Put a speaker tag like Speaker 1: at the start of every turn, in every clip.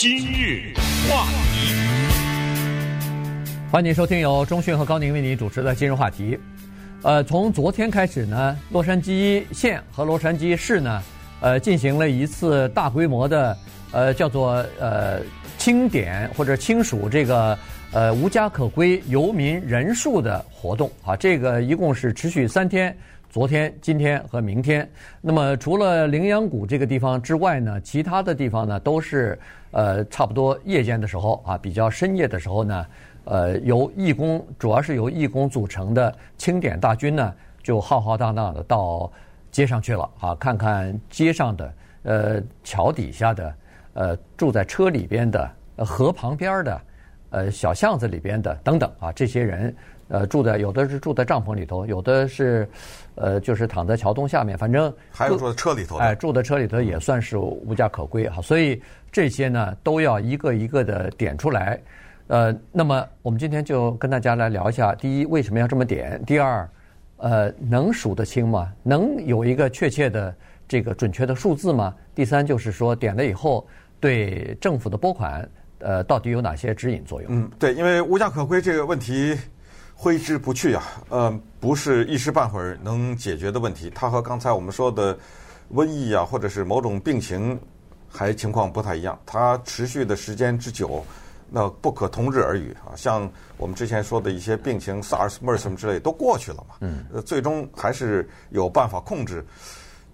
Speaker 1: 今日话题，
Speaker 2: 欢迎收听由中讯和高宁为您主持的今日话题。呃，从昨天开始呢，洛杉矶县和洛杉矶市呢，呃，进行了一次大规模的呃叫做呃清点或者清数这个呃无家可归游民人数的活动啊，这个一共是持续三天。昨天、今天和明天，那么除了羚羊谷这个地方之外呢，其他的地方呢都是呃差不多夜间的时候啊，比较深夜的时候呢，呃由义工，主要是由义工组成的清点大军呢，就浩浩荡荡的到街上去了啊，看看街上的、呃桥底下的、呃住在车里边的、河旁边的、呃小巷子里边的等等啊，这些人。呃，住在有的是住在帐篷里头，有的是，呃，就是躺在桥洞下面，反正
Speaker 3: 还有住在车里头。
Speaker 2: 哎，住在车里头也算是无家可归哈，所以这些呢都要一个一个的点出来。呃，那么我们今天就跟大家来聊一下：第一，为什么要这么点？第二，呃，能数得清吗？能有一个确切的这个准确的数字吗？第三，就是说点了以后对政府的拨款，呃，到底有哪些指引作用？
Speaker 3: 嗯，对，因为无家可归这个问题。挥之不去啊，呃，不是一时半会儿能解决的问题。它和刚才我们说的瘟疫啊，或者是某种病情，还情况不太一样。它持续的时间之久，那不可同日而语啊。像我们之前说的一些病情，SARS、MERS 什么之类都过去了嘛。嗯。呃，最终还是有办法控制。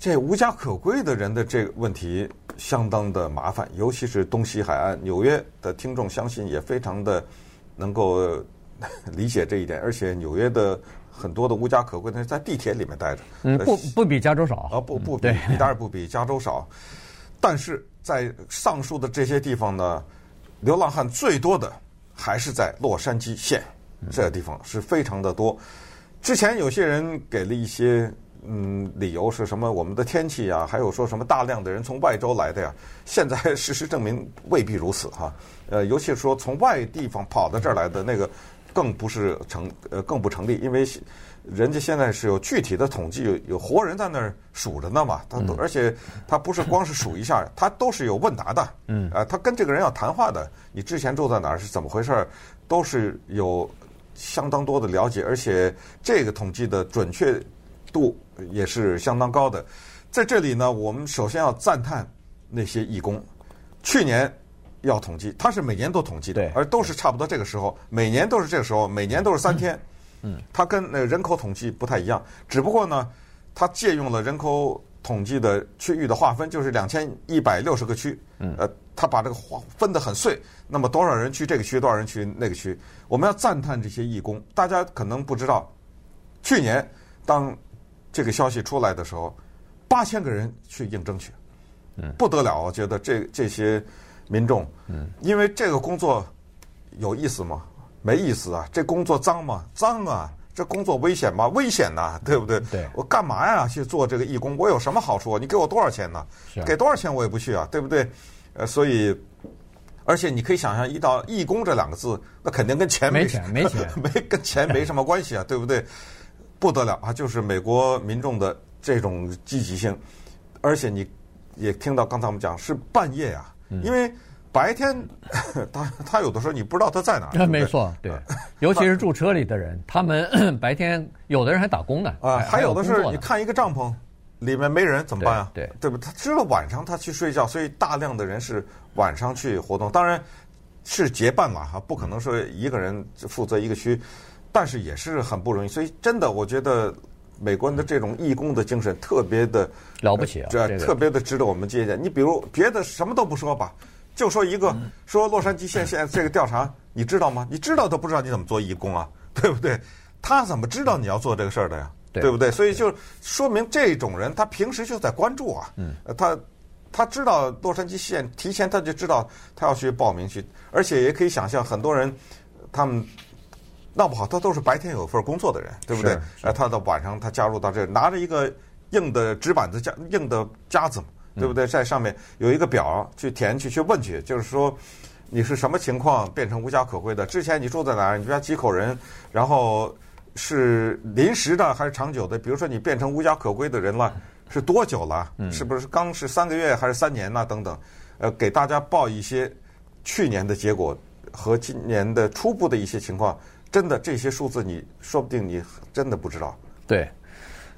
Speaker 3: 这无家可归的人的这个问题相当的麻烦，尤其是东西海岸，纽约的听众相信也非常的能够。理解这一点，而且纽约的很多的无家可归的人在地铁里面待着，
Speaker 2: 嗯，不不比加州少
Speaker 3: 啊，不不比，当然不比加州少，但是在上述的这些地方呢，流浪汉最多的还是在洛杉矶县这个地方，是非常的多。之前有些人给了一些嗯理由是什么？我们的天气呀，还有说什么大量的人从外州来的呀？现在事实证明未必如此哈。呃，尤其是说从外地方跑到这儿来的那个。更不是成呃，更不成立，因为人家现在是有具体的统计，有有活人在那儿数着呢嘛。他都而且他不是光是数一下，他都是有问答的。嗯，啊，他跟这个人要谈话的。你之前住在哪儿是怎么回事？都是有相当多的了解，而且这个统计的准确度也是相当高的。在这里呢，我们首先要赞叹那些义工。去年。要统计，他是每年都统计的，而都是差不多这个时候，每年都是这个时候，每年都是三天。嗯，他跟那人口统计不太一样，只不过呢，他借用了人口统计的区域的划分，就是两千一百六十个区。嗯，呃，他把这个划分得很碎，那么多少人去这个区，多少人去那个区？我们要赞叹这些义工。大家可能不知道，去年当这个消息出来的时候，八千个人去应征去，嗯，不得了，我觉得这这些。民众，嗯，因为这个工作有意思吗？没意思啊！这工作脏吗？脏啊！这工作危险吗？危险呐，对不对？
Speaker 2: 对。
Speaker 3: 我干嘛呀？去做这个义工？我有什么好处？你给我多少钱呢？是。给多少钱我也不去啊，对不对？呃，所以，而且你可以想象，一到义工这两个字，那肯定跟钱没
Speaker 2: 钱，没钱，
Speaker 3: 没跟钱没什么关系啊，对不对？不得了啊！就是美国民众的这种积极性，而且你也听到刚才我们讲是半夜呀。因为白天 他他有的时候你不知道他在哪儿。
Speaker 2: 没错，对，尤其是住车里的人，他们 白天有的人还打工呢。
Speaker 3: 啊，还有的是你看一个帐篷里面没人怎么办啊？
Speaker 2: 对，
Speaker 3: 对不？他知道晚上他去睡觉，所以大量的人是晚上去活动。当然是结伴嘛哈，不可能说一个人负责一个区，但是也是很不容易。所以真的，我觉得。美国人的这种义工的精神特别的
Speaker 2: 了不起啊，
Speaker 3: 这特别的值得我们借鉴。你比如别的什么都不说吧，就说一个说洛杉矶县现在这个调查，你知道吗？你知道都不知道你怎么做义工啊，对不对？他怎么知道你要做这个事儿的呀？对不对？所以就说明这种人他平时就在关注啊，他他知道洛杉矶县提前他就知道他要去报名去，而且也可以想象很多人他们。闹不好，他都是白天有份工作的人，对不对？呃，他到晚上他加入到这，拿着一个硬的纸板子夹硬的夹子，对不对？在上面有一个表去填去去问去，就是说你是什么情况变成无家可归的？之前你住在哪儿？你家几口人？然后是临时的还是长久的？比如说你变成无家可归的人了，是多久了？是不是刚是三个月还是三年呐？等等，呃，给大家报一些去年的结果和今年的初步的一些情况，真的这些数字，你说不定你真的不知道。
Speaker 2: 对，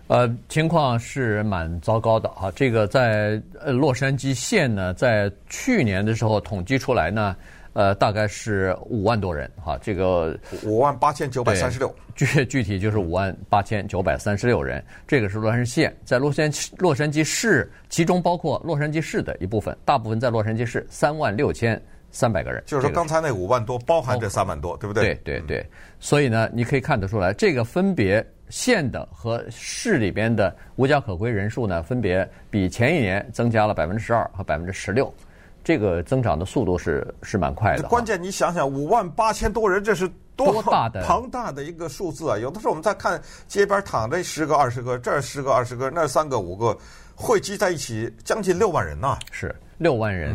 Speaker 2: 呃，情况是蛮糟糕的啊。这个在呃洛杉矶县呢，在去年的时候统计出来呢。呃，大概是五万多人哈，这个
Speaker 3: 五万八千九百三十六，
Speaker 2: 具具体就是五万八千九百三十六人。这个是洛杉矶县，在洛杉矶洛杉矶市，其中包括洛杉矶市的一部分，大部分在洛杉矶市，三万六千三百个人。
Speaker 3: 就是说，刚才那五万多包含这三万多，对不对？
Speaker 2: 对对对。所以呢，你可以看得出来，这个分别县的和市里边的无家可归人数呢，分别比前一年增加了百分之十二和百分之十六。这个增长的速度是是蛮快的。
Speaker 3: 关键你想想，五万八千多人，这是
Speaker 2: 多大的
Speaker 3: 庞大的一个数字啊！有的时候我们在看街边躺着十个二十个，这儿十个二十个，那儿三个五个，汇集在一起将近六万人呐。
Speaker 2: 是六万人，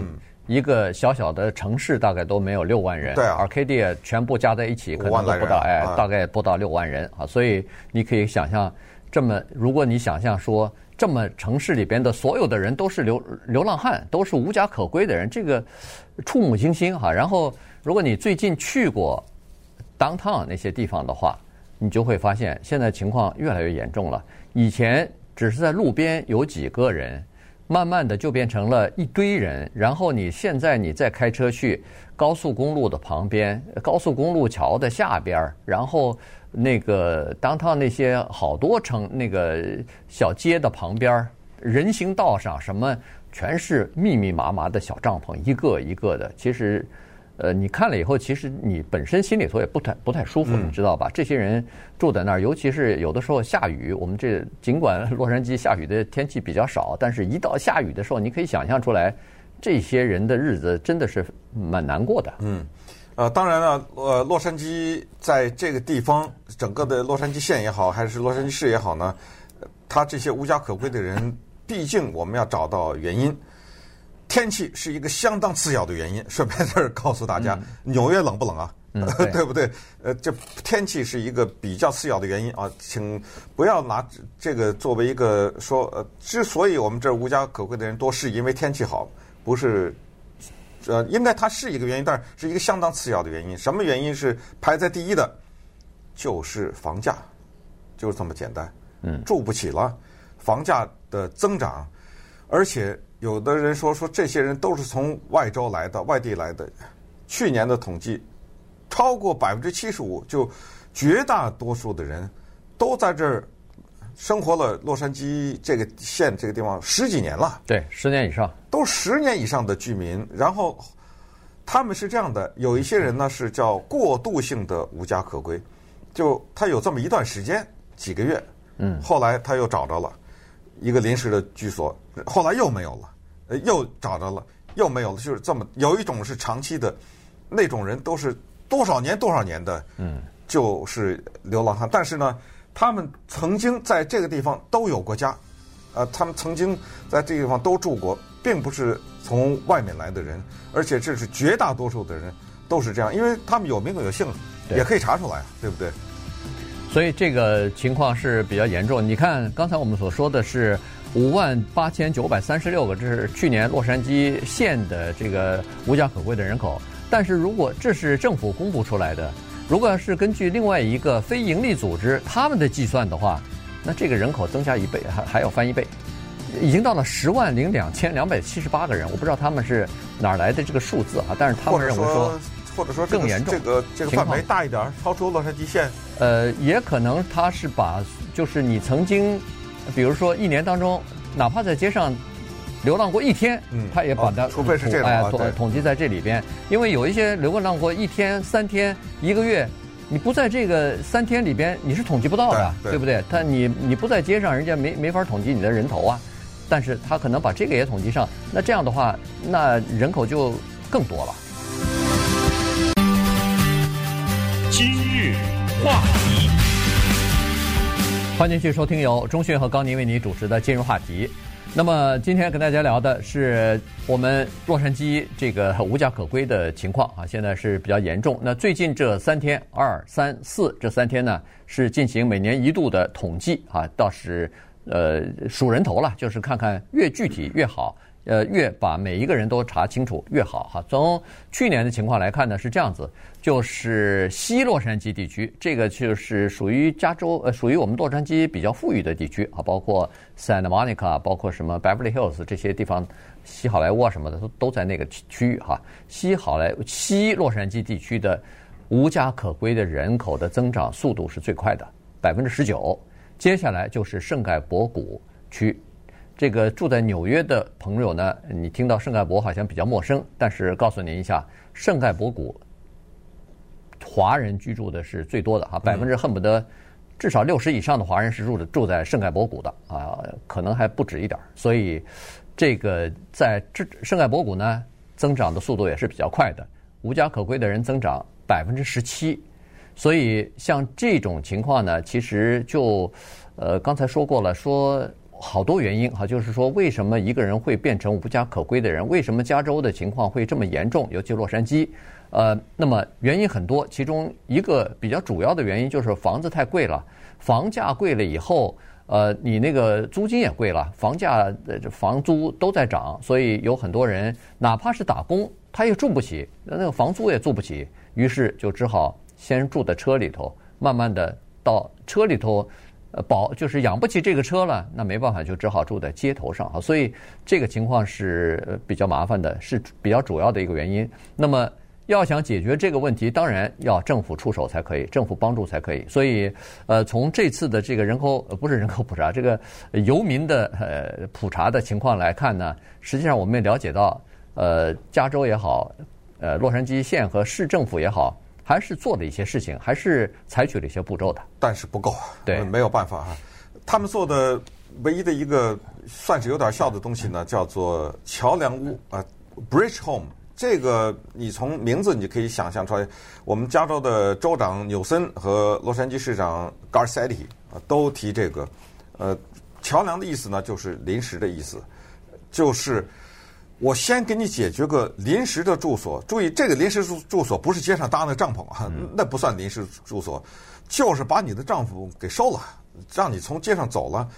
Speaker 2: 一个小小的城市大概都没有六万人。
Speaker 3: 对啊
Speaker 2: ，Arcadia 全部加在一起可能都不到，哎，大概不到六万人啊。所以你可以想象，这么如果你想象说。这么城市里边的所有的人都是流流浪汉，都是无家可归的人，这个触目惊心哈。然后，如果你最近去过 downtown 那些地方的话，你就会发现现在情况越来越严重了。以前只是在路边有几个人，慢慢的就变成了一堆人。然后你现在你再开车去高速公路的旁边、高速公路桥的下边儿，然后。那个当趟那些好多城那个小街的旁边儿，人行道上什么全是密密麻麻的小帐篷，一个一个的。其实，呃，你看了以后，其实你本身心里头也不太不太舒服，你知道吧？这些人住在那儿，尤其是有的时候下雨。我们这尽管 洛杉矶下雨的天气比较少，但是一到下雨的时候，你可以想象出来，这些人的日子真的是蛮难过的。
Speaker 3: 嗯。呃，当然了，呃，洛杉矶在这个地方，整个的洛杉矶县也好，还是洛杉矶市也好呢，他这些无家可归的人，毕竟我们要找到原因。天气是一个相当次要的原因，顺便在这儿告诉大家，嗯、纽约冷不冷啊？
Speaker 2: 嗯、
Speaker 3: 对，对不对？呃，这天气是一个比较次要的原因啊，请不要拿这个作为一个说，呃，之所以我们这儿无家可归的人多，是因为天气好，不是。呃，应该它是一个原因，但是是一个相当次要的原因。什么原因是排在第一的？就是房价，就是这么简单。
Speaker 2: 嗯，
Speaker 3: 住不起了，房价的增长，而且有的人说说这些人都是从外州来的、外地来的。去年的统计，超过百分之七十五，就绝大多数的人都在这儿。生活了洛杉矶这个县这个地方十几年了，
Speaker 2: 对，十年以上，
Speaker 3: 都十年以上的居民。然后他们是这样的，有一些人呢是叫过渡性的无家可归，就他有这么一段时间几个月，
Speaker 2: 嗯，
Speaker 3: 后来他又找着了一个临时的居所，后来又没有了，呃，又找着了，又没有了，就是这么。有一种是长期的，那种人都是多少年多少年的，
Speaker 2: 嗯，
Speaker 3: 就是流浪汉。但是呢。他们曾经在这个地方都有过家，呃，他们曾经在这个地方都住过，并不是从外面来的人，而且这是绝大多数的人都是这样，因为他们有名有姓，也可以查出来，对不对？
Speaker 2: 所以这个情况是比较严重。你看刚才我们所说的是五万八千九百三十六个，这是去年洛杉矶县的这个无家可归的人口，但是如果这是政府公布出来的。如果要是根据另外一个非营利组织他们的计算的话，那这个人口增加一倍，还还要翻一倍，已经到了十万零两千两百七十八个人。我不知道他们是哪儿来的这个数字啊，但是他们认为说，
Speaker 3: 或者说更严重，这个这个范围大一点，超出洛杉矶县。
Speaker 2: 呃，也可能他是把就是你曾经，比如说一年当中，哪怕在街上。流浪过一天，嗯，他也把它，
Speaker 3: 除非是这样
Speaker 2: 哎，统统计在这里边，因为有一些流浪过一天、三天、一个月，你不在这个三天里边，你是统计不到的，对不对？他你你不在街上，人家没没法统计你的人头啊。但是他可能把这个也统计上，那这样的话，那人口就更多了。
Speaker 1: 今日话题，
Speaker 2: 欢迎继续收听由钟迅和高宁为您主持的《今日话题》。那么今天跟大家聊的是我们洛杉矶这个无家可归的情况啊，现在是比较严重。那最近这三天，二三四这三天呢，是进行每年一度的统计啊，倒是呃数人头了，就是看看越具体越好，呃，越把每一个人都查清楚越好哈。从去年的情况来看呢，是这样子，就是西洛杉矶地区，这个就是属于加州，呃，属于我们洛杉矶比较富裕的地区啊，包括 Santa Monica，包括什么 Beverly Hills 这些地方，西好莱坞啊什么的都都在那个区域哈。西好莱西洛杉矶地区的无家可归的人口的增长速度是最快的，百分之十九。接下来就是圣盖博谷区，这个住在纽约的朋友呢，你听到圣盖博好像比较陌生，但是告诉您一下，圣盖博谷华人居住的是最多的哈，百分之恨不得至少六十以上的华人是住的住在圣盖博谷的啊，可能还不止一点。所以这个在这圣盖博谷呢，增长的速度也是比较快的，无家可归的人增长百分之十七。所以像这种情况呢，其实就，呃，刚才说过了，说好多原因哈，就是说为什么一个人会变成无家可归的人？为什么加州的情况会这么严重？尤其洛杉矶，呃，那么原因很多，其中一个比较主要的原因就是房子太贵了，房价贵了以后，呃，你那个租金也贵了，房价的房租都在涨，所以有很多人哪怕是打工，他也住不起，那个房租也租不起，于是就只好。先住在车里头，慢慢的到车里头，呃，保就是养不起这个车了，那没办法，就只好住在街头上啊。所以这个情况是比较麻烦的，是比较主要的一个原因。那么要想解决这个问题，当然要政府出手才可以，政府帮助才可以。所以，呃，从这次的这个人口，不是人口普查，这个游民的呃普查的情况来看呢，实际上我们也了解到，呃，加州也好，呃，洛杉矶县和市政府也好。还是做了一些事情，还是采取了一些步骤的，
Speaker 3: 但是不够，
Speaker 2: 对，
Speaker 3: 没有办法哈。他们做的唯一的一个算是有点效的东西呢，叫做桥梁屋啊，Bridge Home。这个你从名字你就可以想象出来，我们加州的州长纽森和洛杉矶市长 Garcetti 啊都提这个。呃，桥梁的意思呢，就是临时的意思，就是。我先给你解决个临时的住所，注意这个临时住住所不是街上搭那帐篷啊，那不算临时住所，就是把你的帐篷给收了，让你从街上走了，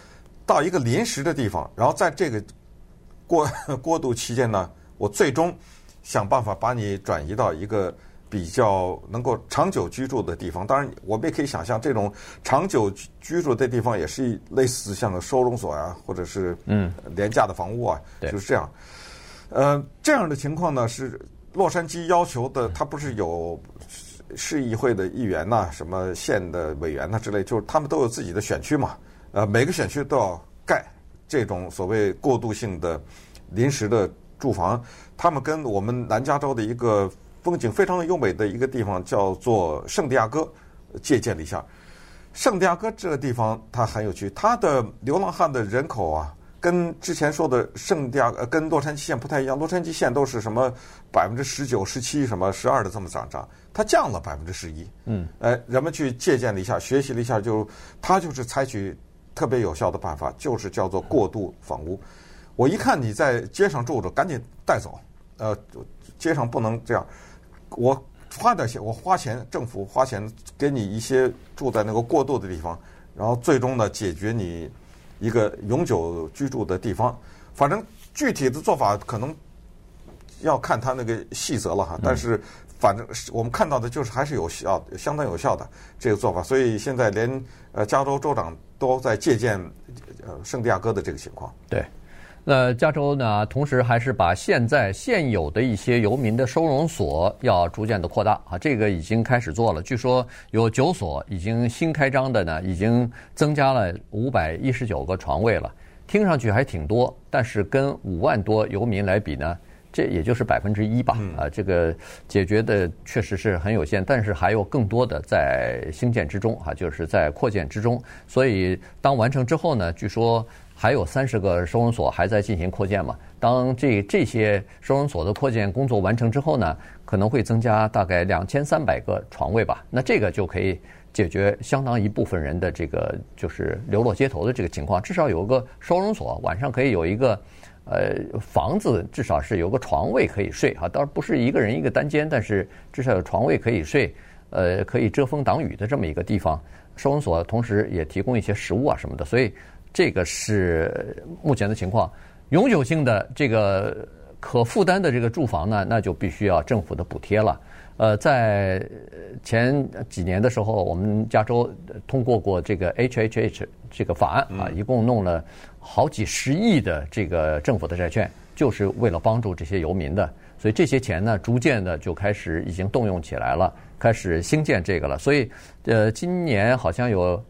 Speaker 3: 到一个临时的地方，然后在这个过 过渡期间呢，我最终想办法把你转移到一个比较能够长久居住的地方。当然，我们也可以想象，这种长久居住的地方也是类似像个收容所啊，或者是嗯廉价的房屋啊，就是这样。呃，这样的情况呢，是洛杉矶要求的。他不是有市议会的议员呐、啊，什么县的委员呐之类，就是他们都有自己的选区嘛。呃，每个选区都要盖这种所谓过渡性的临时的住房。他们跟我们南加州的一个风景非常优美的一个地方叫做圣地亚哥借鉴了一下。圣地亚哥这个地方它很有趣，它的流浪汉的人口啊。跟之前说的圣地亚呃，跟洛杉矶县不太一样。洛杉矶县都是什么百分之十九、十七、什么十二的这么涨涨，它降了百分之十一。嗯，呃，人们去借鉴了一下，学习了一下，就它就是采取特别有效的办法，就是叫做过渡房屋。我一看你在街上住着，赶紧带走。呃，街上不能这样。我花点钱，我花钱，政府花钱给你一些住在那个过渡的地方，然后最终呢，解决你。一个永久居住的地方，反正具体的做法可能要看他那个细则了哈。但是反正我们看到的就是还是有效，相当有效的这个做法。所以现在连呃加州州长都在借鉴呃圣地亚哥的这个情况。
Speaker 2: 对。那加州呢，同时还是把现在现有的一些游民的收容所要逐渐的扩大啊，这个已经开始做了。据说有九所已经新开张的呢，已经增加了五百一十九个床位了。听上去还挺多，但是跟五万多游民来比呢，这也就是百分之一吧。啊，这个解决的确实是很有限，但是还有更多的在兴建之中啊，就是在扩建之中。所以当完成之后呢，据说。还有三十个收容所还在进行扩建嘛？当这这些收容所的扩建工作完成之后呢，可能会增加大概两千三百个床位吧。那这个就可以解决相当一部分人的这个就是流落街头的这个情况。至少有个收容所，晚上可以有一个呃房子，至少是有个床位可以睡啊。当然不是一个人一个单间，但是至少有床位可以睡，呃，可以遮风挡雨的这么一个地方。收容所同时也提供一些食物啊什么的，所以。这个是目前的情况，永久性的这个可负担的这个住房呢，那就必须要政府的补贴了。呃，在前几年的时候，我们加州通过过这个 HHH 这个法案啊，一共弄了好几十亿的这个政府的债券，就是为了帮助这些游民的。所以这些钱呢，逐渐的就开始已经动用起来了，开始兴建这个了。所以，呃，今年好像有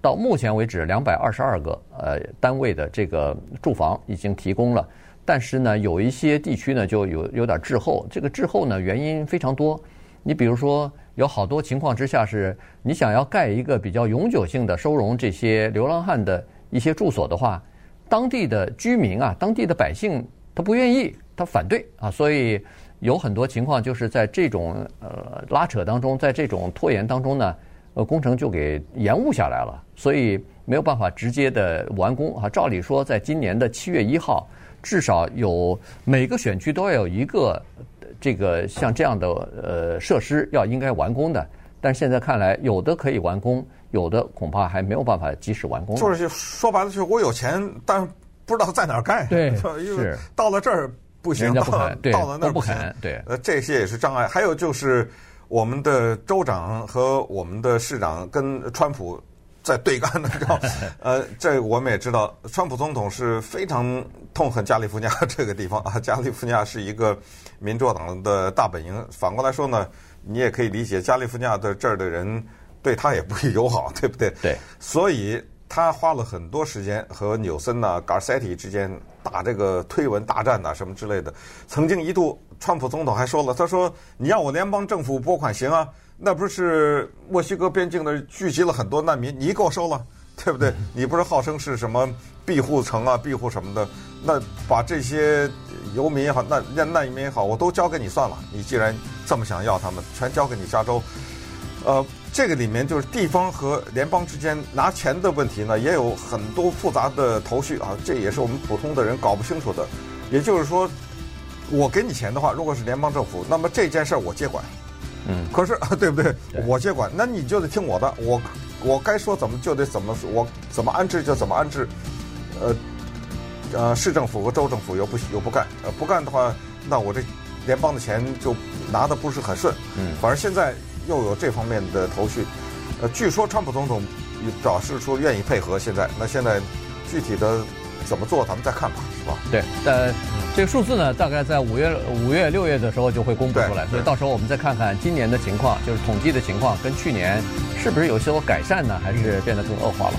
Speaker 2: 到目前为止两百二十二个呃单位的这个住房已经提供了。但是呢，有一些地区呢就有有点滞后。这个滞后呢，原因非常多。你比如说，有好多情况之下是，你想要盖一个比较永久性的收容这些流浪汉的一些住所的话，当地的居民啊，当地的百姓他不愿意，他反对啊，所以有很多情况就是在这种呃拉扯当中，在这种拖延当中呢，呃，工程就给延误下来了，所以没有办法直接的完工啊。照理说，在今年的七月一号。至少有每个选区都要有一个这个像这样的呃设施要应该完工的，但是现在看来，有的可以完工，有的恐怕还没有办法及时完工。
Speaker 3: 就是说白了，就是我有钱，但不知道在哪儿盖。
Speaker 2: 对，
Speaker 3: 是到了这儿不行，
Speaker 2: 不肯，
Speaker 3: 到了那儿
Speaker 2: 不肯。对，
Speaker 3: 呃，这些也是障碍。还有就是我们的州长和我们的市长跟川普。在对干的，知道？呃，这我们也知道，川普总统是非常痛恨加利福尼亚这个地方啊。加利福尼亚是一个民主党的大本营。反过来说呢，你也可以理解，加利福尼亚的这儿的人对他也不友好，对不对？
Speaker 2: 对。
Speaker 3: 所以他花了很多时间和纽森呐、嘎塞蒂之间打这个推文大战呐，什么之类的。曾经一度，川普总统还说了，他说：“你要我联邦政府拨款行啊。”那不是墨西哥边境的聚集了很多难民，你给我收了，对不对？你不是号称是什么庇护城啊、庇护什么的？那把这些游民也好，难难难民也好，我都交给你算了。你既然这么想要他们，全交给你加州。呃，这个里面就是地方和联邦之间拿钱的问题呢，也有很多复杂的头绪啊，这也是我们普通的人搞不清楚的。也就是说，我给你钱的话，如果是联邦政府，那么这件事儿我接管。
Speaker 2: 嗯，
Speaker 3: 可是 对不对？我接管，那你就得听我的，我我该说怎么就得怎么说，我怎么安置就怎么安置。呃呃，市政府和州政府又不又不干，呃不干的话，那我这联邦的钱就拿的不是很顺。
Speaker 2: 嗯，
Speaker 3: 反正现在又有这方面的头绪。呃，据说川普总统表示说愿意配合，现在那现在具体的。怎么做，咱们再看吧，是吧？
Speaker 2: 对，呃，这个数字呢，大概在五月、五月、六月的时候就会公布出来，所以到时候我们再看看今年的情况，就是统计的情况，跟去年是不是有些改善呢，还是变得更恶化了？